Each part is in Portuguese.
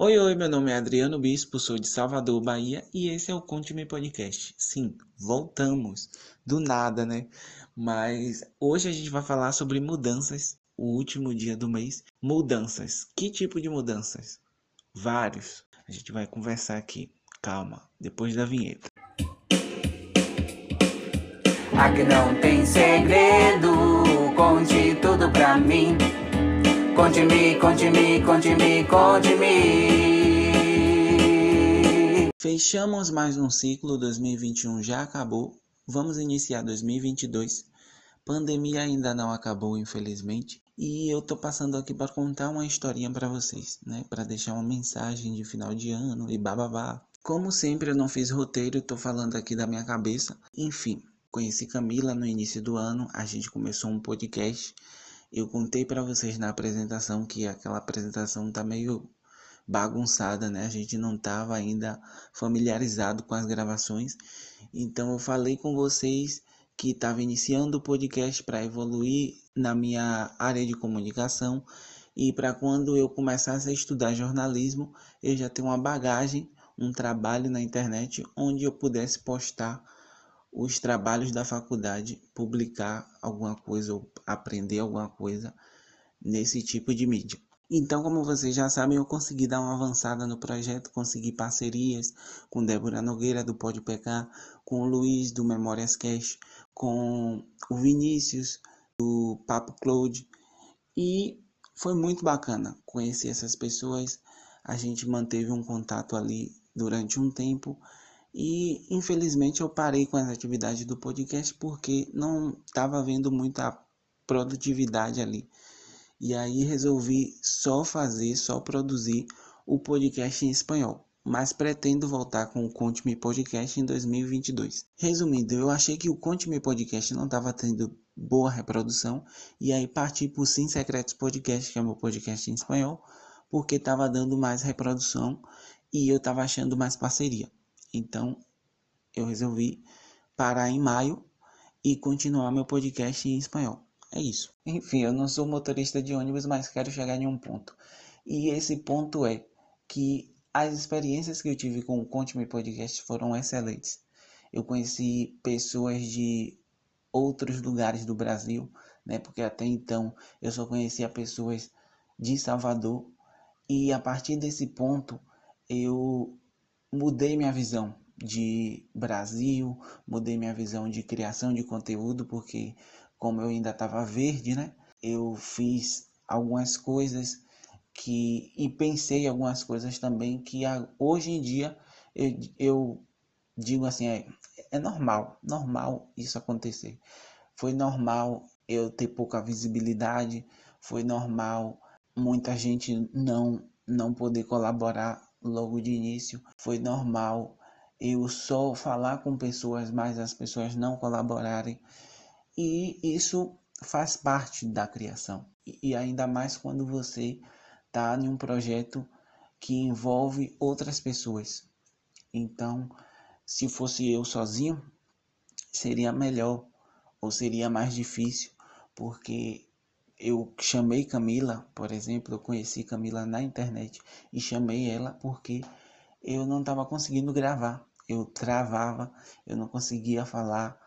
Oi, oi, meu nome é Adriano Bispo, sou de Salvador, Bahia, e esse é o Conte-me Podcast. Sim, voltamos. Do nada, né? Mas hoje a gente vai falar sobre mudanças, o último dia do mês. Mudanças. Que tipo de mudanças? Vários. A gente vai conversar aqui. Calma, depois da vinheta. Aqui não tem segredo, conte tudo pra mim. Conte-me, conte-me, conte-me, conte-me. Fechamos mais um ciclo, 2021 já acabou. Vamos iniciar 2022. Pandemia ainda não acabou, infelizmente. E eu tô passando aqui para contar uma historinha para vocês, né? Para deixar uma mensagem de final de ano e bababá. Como sempre, eu não fiz roteiro, tô falando aqui da minha cabeça. Enfim, conheci Camila no início do ano, a gente começou um podcast eu contei para vocês na apresentação que aquela apresentação tá meio bagunçada, né? A gente não estava ainda familiarizado com as gravações. Então eu falei com vocês que estava iniciando o podcast para evoluir na minha área de comunicação e para quando eu começasse a estudar jornalismo, eu já tenho uma bagagem, um trabalho na internet onde eu pudesse postar os trabalhos da faculdade, publicar alguma coisa ou aprender alguma coisa nesse tipo de mídia. Então, como vocês já sabem, eu consegui dar uma avançada no projeto, consegui parcerias com Débora Nogueira do Pode Pecar, com o Luiz do Memórias Cash, com o Vinícius do Papo Cloud e foi muito bacana conhecer essas pessoas. A gente manteve um contato ali durante um tempo e infelizmente eu parei com as atividades do podcast porque não estava vendo muita produtividade ali. E aí resolvi só fazer, só produzir o podcast em espanhol. Mas pretendo voltar com o Conte-me Podcast em 2022. Resumindo, eu achei que o Conte-me Podcast não estava tendo boa reprodução. E aí parti para o Sim Secretos Podcast, que é meu podcast em espanhol, porque estava dando mais reprodução e eu estava achando mais parceria. Então eu resolvi parar em maio e continuar meu podcast em espanhol. É isso. Enfim, eu não sou motorista de ônibus, mas quero chegar em um ponto. E esse ponto é que as experiências que eu tive com o Conte-me Podcast foram excelentes. Eu conheci pessoas de outros lugares do Brasil, né? Porque até então eu só conhecia pessoas de Salvador. E a partir desse ponto eu mudei minha visão de Brasil, mudei minha visão de criação de conteúdo, porque como eu ainda estava verde, né? Eu fiz algumas coisas que e pensei algumas coisas também que hoje em dia eu, eu digo assim, é, é normal, normal isso acontecer. Foi normal eu ter pouca visibilidade, foi normal muita gente não não poder colaborar logo de início. Foi normal eu só falar com pessoas, mas as pessoas não colaborarem. E isso faz parte da criação. E ainda mais quando você está em um projeto que envolve outras pessoas. Então, se fosse eu sozinho, seria melhor ou seria mais difícil, porque eu chamei Camila, por exemplo, eu conheci Camila na internet e chamei ela porque eu não estava conseguindo gravar, eu travava, eu não conseguia falar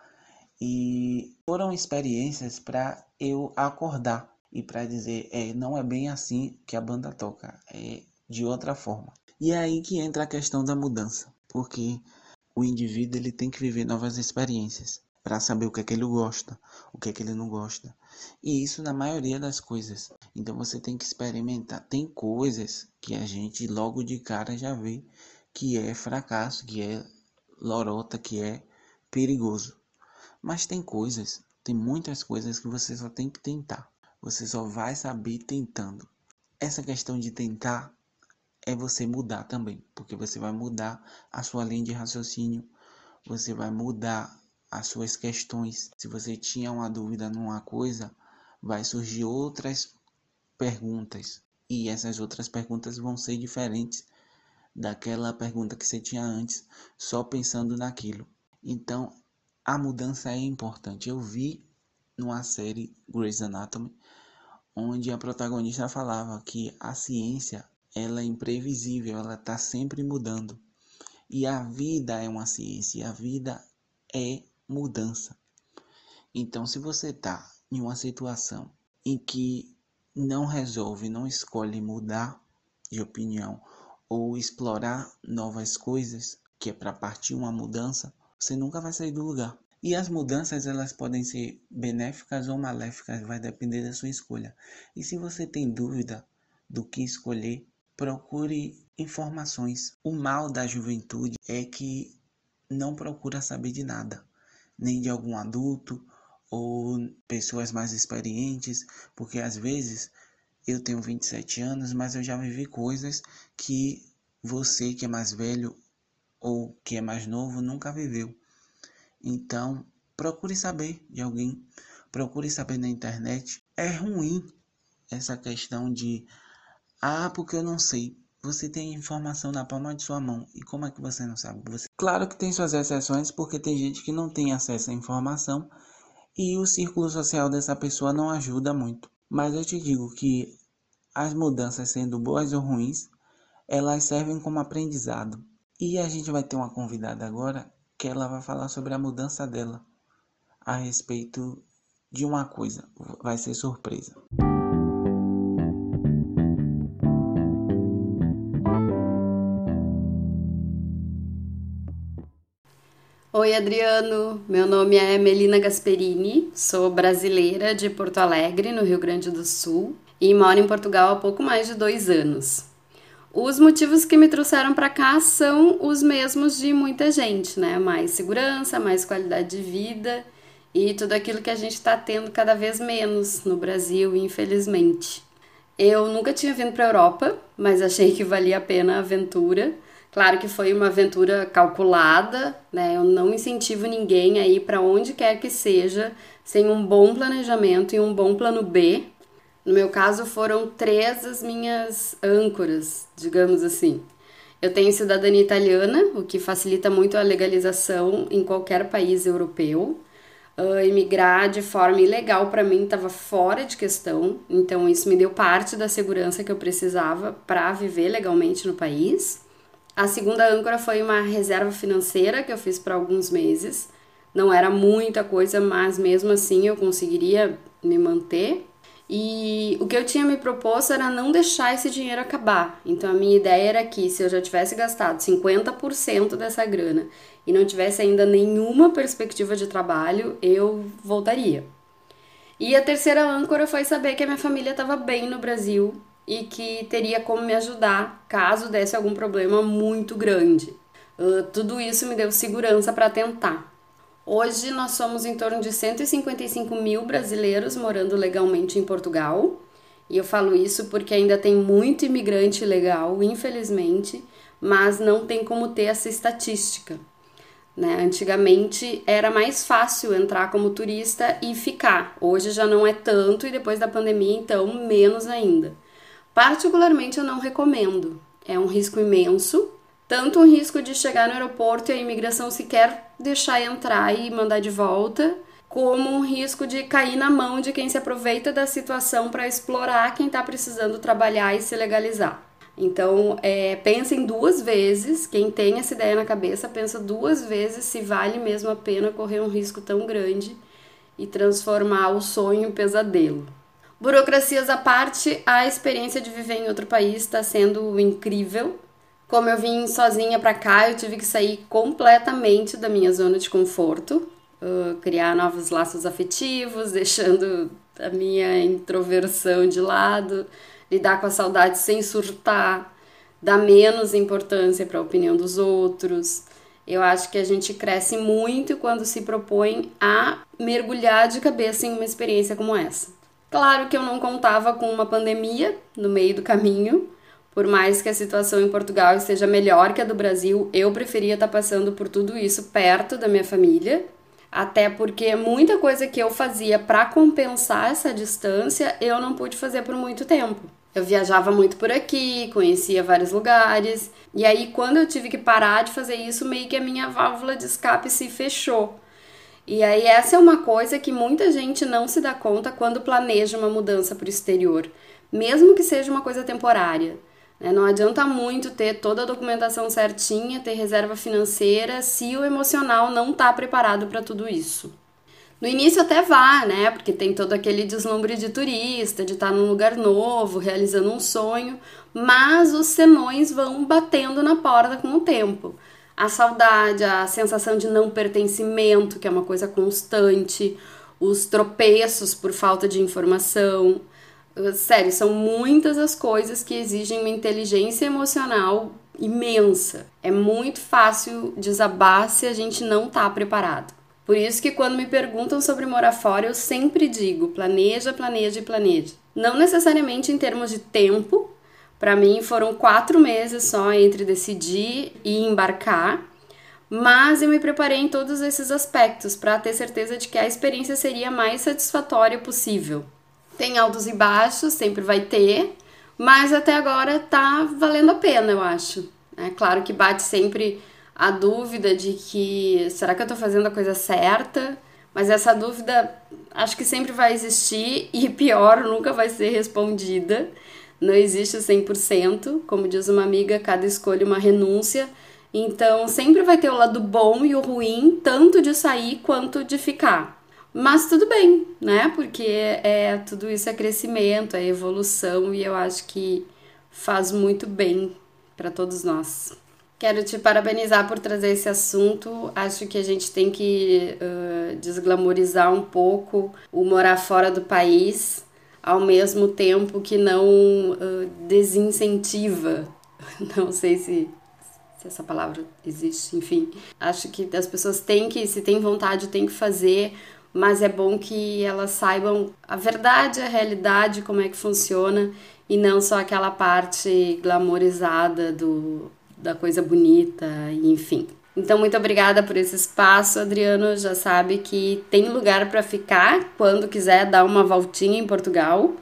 e foram experiências para eu acordar e para dizer, é, não é bem assim que a banda toca, é de outra forma. E é aí que entra a questão da mudança, porque o indivíduo ele tem que viver novas experiências para saber o que é que ele gosta, o que é que ele não gosta. E isso na maioria das coisas. Então você tem que experimentar. Tem coisas que a gente logo de cara já vê que é fracasso, que é lorota, que é perigoso. Mas tem coisas, tem muitas coisas que você só tem que tentar. Você só vai saber tentando. Essa questão de tentar é você mudar também, porque você vai mudar a sua linha de raciocínio, você vai mudar as suas questões. Se você tinha uma dúvida numa coisa, vai surgir outras perguntas. E essas outras perguntas vão ser diferentes daquela pergunta que você tinha antes, só pensando naquilo. Então, a mudança é importante. Eu vi numa série Grey's Anatomy, onde a protagonista falava que a ciência ela é imprevisível, ela está sempre mudando. E a vida é uma ciência, a vida é mudança. Então, se você está em uma situação em que não resolve, não escolhe mudar de opinião ou explorar novas coisas, que é para partir uma mudança, você nunca vai sair do lugar. E as mudanças elas podem ser benéficas ou maléficas, vai depender da sua escolha. E se você tem dúvida do que escolher, procure informações. O mal da juventude é que não procura saber de nada, nem de algum adulto ou pessoas mais experientes, porque às vezes eu tenho 27 anos, mas eu já vivi coisas que você que é mais velho ou que é mais novo nunca viveu. Então, procure saber de alguém, procure saber na internet. É ruim essa questão de ah, porque eu não sei. Você tem informação na palma de sua mão. E como é que você não sabe? Você... Claro que tem suas exceções, porque tem gente que não tem acesso à informação e o círculo social dessa pessoa não ajuda muito. Mas eu te digo que as mudanças, sendo boas ou ruins, elas servem como aprendizado. E a gente vai ter uma convidada agora que ela vai falar sobre a mudança dela a respeito de uma coisa. Vai ser surpresa. Oi, Adriano. Meu nome é Melina Gasperini, sou brasileira de Porto Alegre, no Rio Grande do Sul, e moro em Portugal há pouco mais de dois anos. Os motivos que me trouxeram para cá são os mesmos de muita gente, né? Mais segurança, mais qualidade de vida e tudo aquilo que a gente está tendo cada vez menos no Brasil, infelizmente. Eu nunca tinha vindo para a Europa, mas achei que valia a pena a aventura Claro que foi uma aventura calculada, né? Eu não incentivo ninguém a ir para onde quer que seja sem um bom planejamento e um bom plano B. No meu caso, foram três as minhas âncoras, digamos assim. Eu tenho cidadania italiana, o que facilita muito a legalização em qualquer país europeu. Uh, emigrar de forma ilegal para mim estava fora de questão, então isso me deu parte da segurança que eu precisava para viver legalmente no país. A segunda âncora foi uma reserva financeira que eu fiz para alguns meses. Não era muita coisa, mas mesmo assim eu conseguiria me manter. E o que eu tinha me proposto era não deixar esse dinheiro acabar. Então a minha ideia era que se eu já tivesse gastado 50% dessa grana e não tivesse ainda nenhuma perspectiva de trabalho, eu voltaria. E a terceira âncora foi saber que a minha família estava bem no Brasil e que teria como me ajudar caso desse algum problema muito grande. Uh, tudo isso me deu segurança para tentar. Hoje nós somos em torno de 155 mil brasileiros morando legalmente em Portugal. E eu falo isso porque ainda tem muito imigrante legal, infelizmente, mas não tem como ter essa estatística. Né? Antigamente era mais fácil entrar como turista e ficar. Hoje já não é tanto e depois da pandemia, então, menos ainda. Particularmente eu não recomendo. É um risco imenso, tanto um risco de chegar no aeroporto e a imigração sequer deixar entrar e mandar de volta, como um risco de cair na mão de quem se aproveita da situação para explorar quem está precisando trabalhar e se legalizar. Então, é, pensem duas vezes, quem tem essa ideia na cabeça, pensa duas vezes se vale mesmo a pena correr um risco tão grande e transformar o sonho em pesadelo. Burocracias à parte, a experiência de viver em outro país está sendo incrível. Como eu vim sozinha para cá, eu tive que sair completamente da minha zona de conforto, uh, criar novos laços afetivos, deixando a minha introversão de lado, lidar com a saudade sem surtar, dar menos importância para a opinião dos outros. Eu acho que a gente cresce muito quando se propõe a mergulhar de cabeça em uma experiência como essa. Claro que eu não contava com uma pandemia no meio do caminho. Por mais que a situação em Portugal esteja melhor que a do Brasil, eu preferia estar passando por tudo isso perto da minha família. Até porque muita coisa que eu fazia para compensar essa distância, eu não pude fazer por muito tempo. Eu viajava muito por aqui, conhecia vários lugares, e aí quando eu tive que parar de fazer isso, meio que a minha válvula de escape se fechou. E aí, essa é uma coisa que muita gente não se dá conta quando planeja uma mudança para o exterior, mesmo que seja uma coisa temporária. Né? Não adianta muito ter toda a documentação certinha, ter reserva financeira, se o emocional não está preparado para tudo isso. No início até vá, né? Porque tem todo aquele deslumbre de turista, de estar num lugar novo, realizando um sonho, mas os senões vão batendo na porta com o tempo. A saudade, a sensação de não pertencimento, que é uma coisa constante, os tropeços por falta de informação. Sério, são muitas as coisas que exigem uma inteligência emocional imensa. É muito fácil desabar se a gente não está preparado. Por isso que quando me perguntam sobre morar fora, eu sempre digo: planeja, planeja e planeja. Não necessariamente em termos de tempo. Para mim foram quatro meses só entre decidir e embarcar, mas eu me preparei em todos esses aspectos para ter certeza de que a experiência seria mais satisfatória possível. Tem altos e baixos, sempre vai ter, mas até agora tá valendo a pena, eu acho. É claro que bate sempre a dúvida de que será que eu estou fazendo a coisa certa? Mas essa dúvida acho que sempre vai existir e pior, nunca vai ser respondida. Não existe 100%, como diz uma amiga, cada escolha uma renúncia. Então, sempre vai ter o lado bom e o ruim, tanto de sair quanto de ficar. Mas tudo bem, né? Porque é tudo isso é crescimento, é evolução e eu acho que faz muito bem para todos nós. Quero te parabenizar por trazer esse assunto. Acho que a gente tem que uh, desglamorizar um pouco o morar fora do país, ao mesmo tempo que não uh, desincentiva. Não sei se, se essa palavra existe, enfim. Acho que as pessoas têm que, se têm vontade, têm que fazer, mas é bom que elas saibam a verdade, a realidade, como é que funciona e não só aquela parte glamorizada do da coisa bonita, enfim. Então, muito obrigada por esse espaço, Adriano. Já sabe que tem lugar para ficar quando quiser dar uma voltinha em Portugal.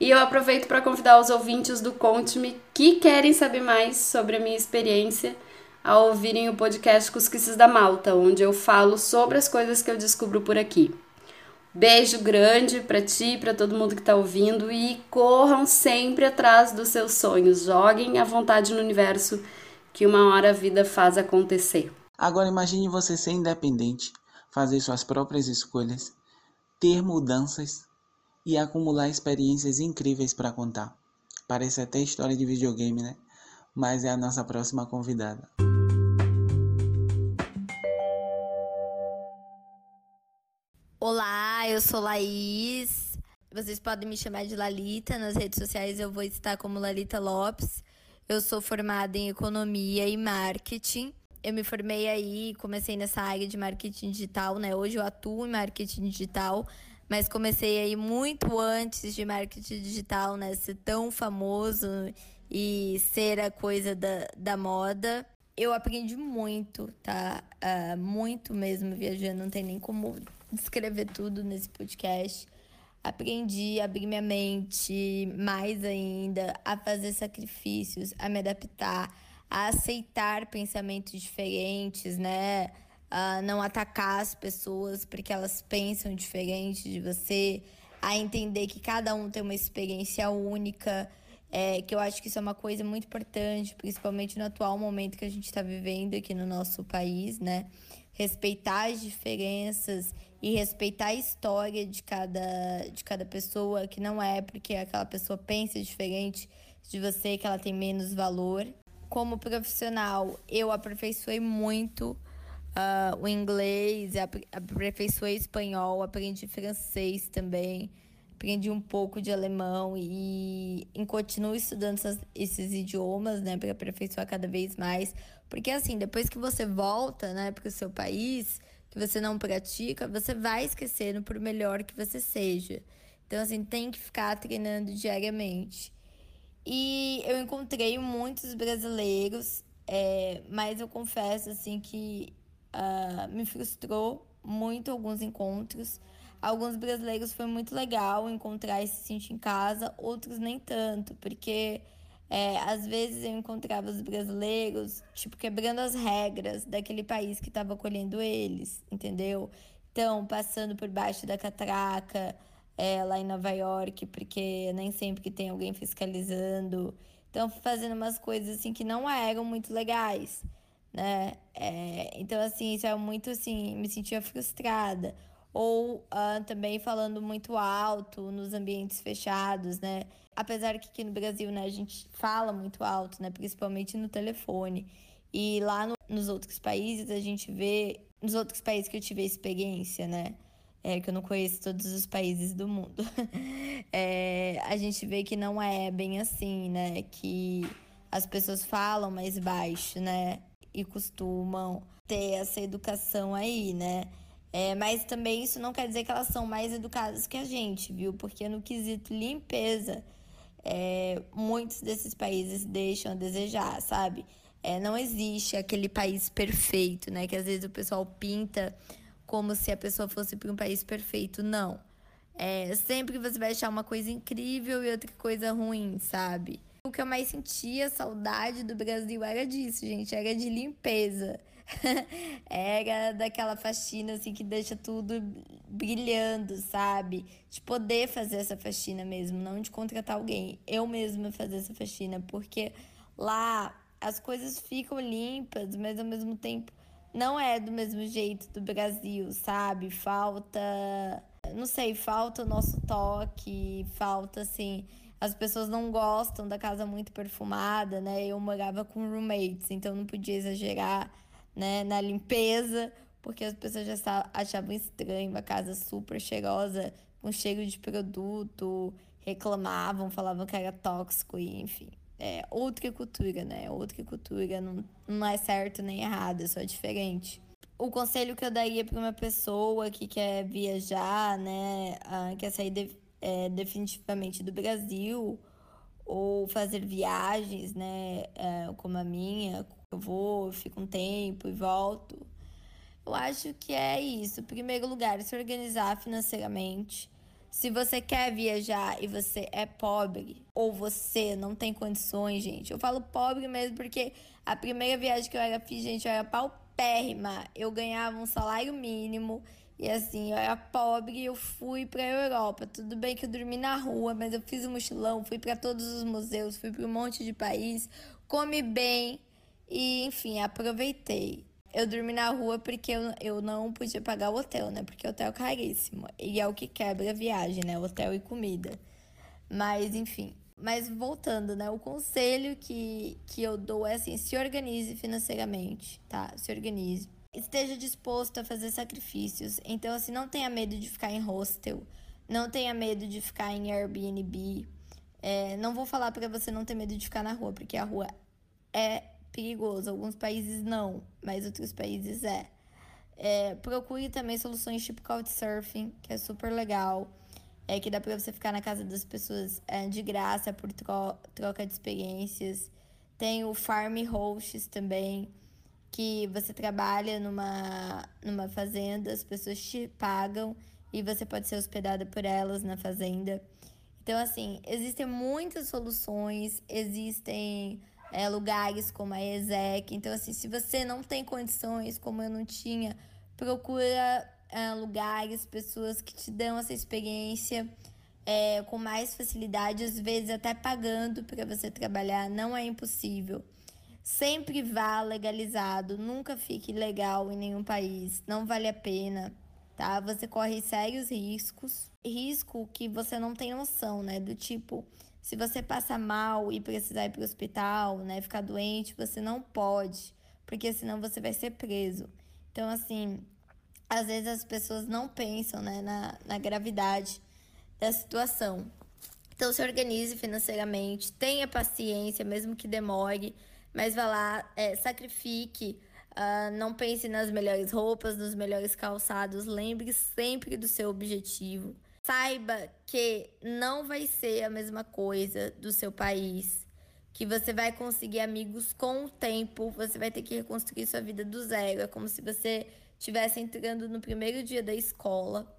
E eu aproveito para convidar os ouvintes do Conte-me que querem saber mais sobre a minha experiência a ouvirem o podcast Cusquices da Malta, onde eu falo sobre as coisas que eu descubro por aqui. Beijo grande para ti, para todo mundo que está ouvindo e corram sempre atrás dos seus sonhos. Joguem à vontade no universo que uma hora a vida faz acontecer. Agora imagine você ser independente, fazer suas próprias escolhas, ter mudanças e acumular experiências incríveis para contar. Parece até história de videogame, né? Mas é a nossa próxima convidada. Olá, eu sou Laís. Vocês podem me chamar de Lalita. Nas redes sociais eu vou estar como Lalita Lopes. Eu sou formada em economia e marketing. Eu me formei aí, comecei nessa área de marketing digital, né? Hoje eu atuo em marketing digital, mas comecei aí muito antes de marketing digital, né? Ser tão famoso e ser a coisa da, da moda. Eu aprendi muito, tá? Uh, muito mesmo viajando, não tem nem como descrever tudo nesse podcast aprendi a abrir minha mente mais ainda, a fazer sacrifícios, a me adaptar, a aceitar pensamentos diferentes, né? A não atacar as pessoas porque elas pensam diferente de você, a entender que cada um tem uma experiência única. É, que eu acho que isso é uma coisa muito importante, principalmente no atual momento que a gente está vivendo aqui no nosso país, né? Respeitar as diferenças e respeitar a história de cada, de cada pessoa, que não é porque aquela pessoa pensa diferente de você que ela tem menos valor. Como profissional, eu aperfeiçoei muito uh, o inglês, aperfeiçoei espanhol, aprendi francês também, aprendi um pouco de alemão e, e continuo estudando essas, esses idiomas, né, para aperfeiçoar cada vez mais. Porque assim, depois que você volta, né, para o seu país, que você não pratica, você vai esquecendo por melhor que você seja. Então, assim, tem que ficar treinando diariamente. E eu encontrei muitos brasileiros, é, mas eu confesso, assim, que uh, me frustrou muito alguns encontros. Alguns brasileiros foi muito legal encontrar e se sentir em casa, outros nem tanto, porque é, às vezes eu encontrava os brasileiros, tipo, quebrando as regras daquele país que estava acolhendo eles, entendeu? Então, passando por baixo da catraca é, lá em Nova York, porque nem sempre que tem alguém fiscalizando. estão fazendo umas coisas assim que não eram muito legais, né? É, então, assim, isso é muito assim, me sentia frustrada. Ou uh, também falando muito alto nos ambientes fechados, né? Apesar que aqui no Brasil, né, a gente fala muito alto, né? Principalmente no telefone. E lá no, nos outros países a gente vê, nos outros países que eu tive experiência, né? É, que eu não conheço todos os países do mundo. é, a gente vê que não é bem assim, né? Que as pessoas falam mais baixo, né? E costumam ter essa educação aí, né? É, mas também isso não quer dizer que elas são mais educadas que a gente, viu? Porque no quesito limpeza, é, muitos desses países deixam a desejar, sabe? É, não existe aquele país perfeito, né? Que às vezes o pessoal pinta como se a pessoa fosse para um país perfeito. Não. É, sempre você vai achar uma coisa incrível e outra coisa ruim, sabe? O que eu mais sentia saudade do Brasil era disso, gente, era de limpeza. era daquela faxina assim que deixa tudo brilhando, sabe? De poder fazer essa faxina mesmo, não de contratar alguém. Eu mesma fazer essa faxina, porque lá as coisas ficam limpas, mas ao mesmo tempo não é do mesmo jeito do Brasil, sabe? Falta, não sei, falta o nosso toque, falta assim, as pessoas não gostam da casa muito perfumada, né? Eu morava com roommates, então não podia exagerar, né, na limpeza, porque as pessoas já achavam estranho a casa super cheirosa, com cheiro de produto, reclamavam, falavam que era tóxico e enfim é outra cultura, né? Outra cultura, não, não é certo nem errado, é só diferente. O conselho que eu daria para uma pessoa que quer viajar, né, quer sair de, é, definitivamente do Brasil ou fazer viagens, né, é, como a minha, eu vou, fico um tempo e volto. Eu acho que é isso. Em primeiro lugar, se organizar financeiramente se você quer viajar e você é pobre, ou você não tem condições, gente. Eu falo pobre mesmo porque a primeira viagem que eu era fiz, gente, eu era paupérrima. Eu ganhava um salário mínimo e assim, eu era pobre e eu fui pra Europa. Tudo bem que eu dormi na rua, mas eu fiz um mochilão, fui para todos os museus, fui para um monte de país, comi bem e, enfim, aproveitei eu dormi na rua porque eu, eu não podia pagar o hotel, né? Porque o hotel é caríssimo. E é o que quebra a viagem, né? Hotel e comida. Mas, enfim. Mas voltando, né? O conselho que, que eu dou é assim: se organize financeiramente, tá? Se organize. Esteja disposto a fazer sacrifícios. Então, assim, não tenha medo de ficar em hostel. Não tenha medo de ficar em Airbnb. É, não vou falar para você não ter medo de ficar na rua, porque a rua é perigoso. Alguns países não, mas outros países é. é procure também soluções tipo Couchsurfing, que é super legal. É que dá para você ficar na casa das pessoas é, de graça por tro troca de experiências. Tem o Farm Hosts também, que você trabalha numa, numa fazenda, as pessoas te pagam e você pode ser hospedada por elas na fazenda. Então, assim, existem muitas soluções, existem é, lugares como a ESEC. Então, assim, se você não tem condições, como eu não tinha, procura é, lugares, pessoas que te dão essa experiência é, com mais facilidade, às vezes até pagando para você trabalhar, não é impossível. Sempre vá legalizado, nunca fique legal em nenhum país, não vale a pena, tá? Você corre sérios riscos, risco que você não tem noção, né? Do tipo, se você passa mal e precisar ir para o hospital, né, ficar doente, você não pode, porque senão você vai ser preso. Então, assim, às vezes as pessoas não pensam né, na, na gravidade da situação. Então, se organize financeiramente, tenha paciência, mesmo que demore, mas vá lá, é, sacrifique. Uh, não pense nas melhores roupas, nos melhores calçados. Lembre sempre do seu objetivo. Saiba que não vai ser a mesma coisa do seu país, que você vai conseguir amigos com o tempo, você vai ter que reconstruir sua vida do zero. É como se você estivesse entrando no primeiro dia da escola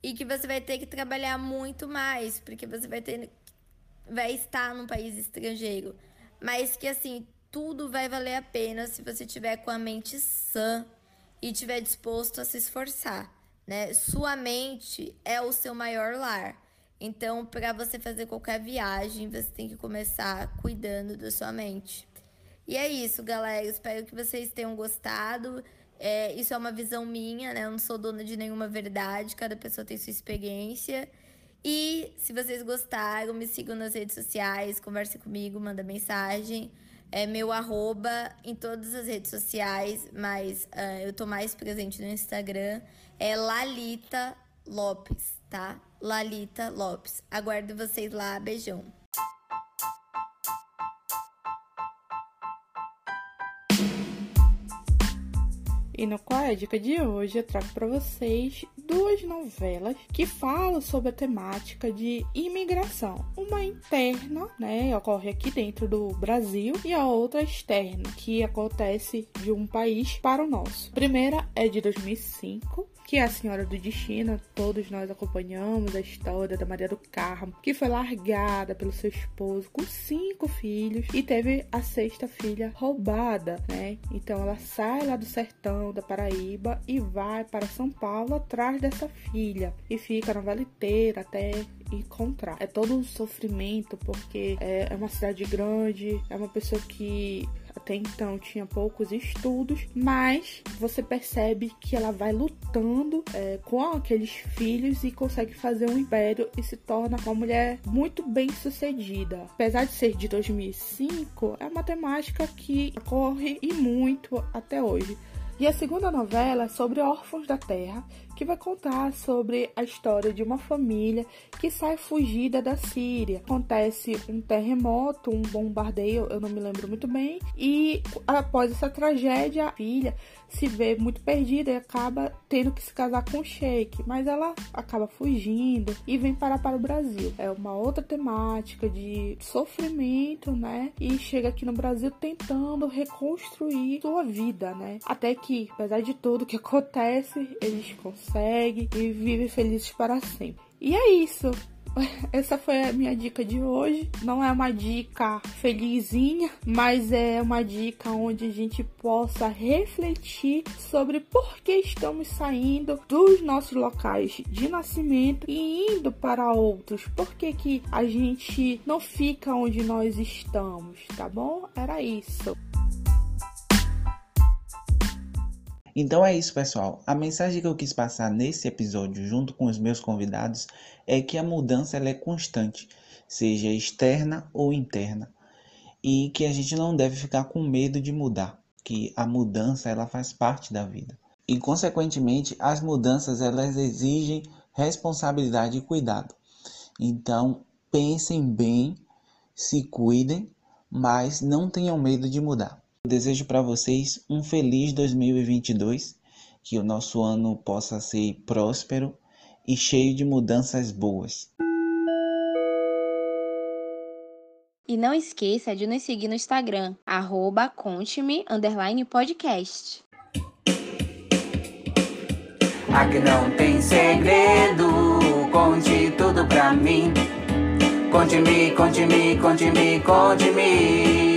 e que você vai ter que trabalhar muito mais, porque você vai ter vai estar num país estrangeiro, mas que assim, tudo vai valer a pena se você tiver com a mente sã e tiver disposto a se esforçar né? Sua mente é o seu maior lar. Então, para você fazer qualquer viagem, você tem que começar cuidando da sua mente. E é isso, galera. Espero que vocês tenham gostado. É, isso é uma visão minha, né? Eu não sou dona de nenhuma verdade, cada pessoa tem sua experiência. E se vocês gostaram, me sigam nas redes sociais, converse comigo, manda mensagem. É meu arroba em todas as redes sociais, mas uh, eu tô mais presente no Instagram. É Lalita Lopes, tá? Lalita Lopes. Aguardo vocês lá. Beijão. E no Qual é a Dica de hoje eu trago para vocês duas novelas que falam sobre a temática de imigração. Uma interna, né, ocorre aqui dentro do Brasil, e a outra externa, que acontece de um país para o nosso. A primeira é de 2005 que é a Senhora do Destino. Todos nós acompanhamos a história da Maria do Carmo, que foi largada pelo seu esposo com cinco filhos e teve a sexta filha roubada, né? Então ela sai lá do sertão da Paraíba e vai para São Paulo atrás dessa filha e fica na vela inteira até encontrar. É todo um sofrimento porque é, é uma cidade grande, é uma pessoa que até então tinha poucos estudos, mas você percebe que ela vai lutando é, com aqueles filhos e consegue fazer um império e se torna uma mulher muito bem sucedida. Apesar de ser de 2005, é uma temática que ocorre e muito até hoje. E a segunda novela é sobre órfãos da terra, que vai contar sobre a história de uma família que sai fugida da Síria. Acontece um terremoto, um bombardeio, eu não me lembro muito bem, e após essa tragédia, a filha se vê muito perdida e acaba tendo que se casar com o Sheik, mas ela acaba fugindo e vem parar para o Brasil. É uma outra temática de sofrimento, né? E chega aqui no Brasil tentando reconstruir sua vida, né? Até que, apesar de tudo que acontece, eles conseguem e vivem felizes para sempre. E é isso. Essa foi a minha dica de hoje. Não é uma dica felizinha, mas é uma dica onde a gente possa refletir sobre por que estamos saindo dos nossos locais de nascimento e indo para outros. Por que, que a gente não fica onde nós estamos, tá bom? Era isso. Então é isso, pessoal. A mensagem que eu quis passar nesse episódio, junto com os meus convidados, é que a mudança ela é constante, seja externa ou interna, e que a gente não deve ficar com medo de mudar, que a mudança ela faz parte da vida. E consequentemente, as mudanças elas exigem responsabilidade e cuidado. Então, pensem bem, se cuidem, mas não tenham medo de mudar. Eu desejo para vocês um feliz 2022, que o nosso ano possa ser próspero e cheio de mudanças boas. E não esqueça de nos seguir no Instagram, arroba conte-me, podcast. Aqui não tem segredo, conte tudo pra mim. Conte-me, conte-me, conte-me, conte-me.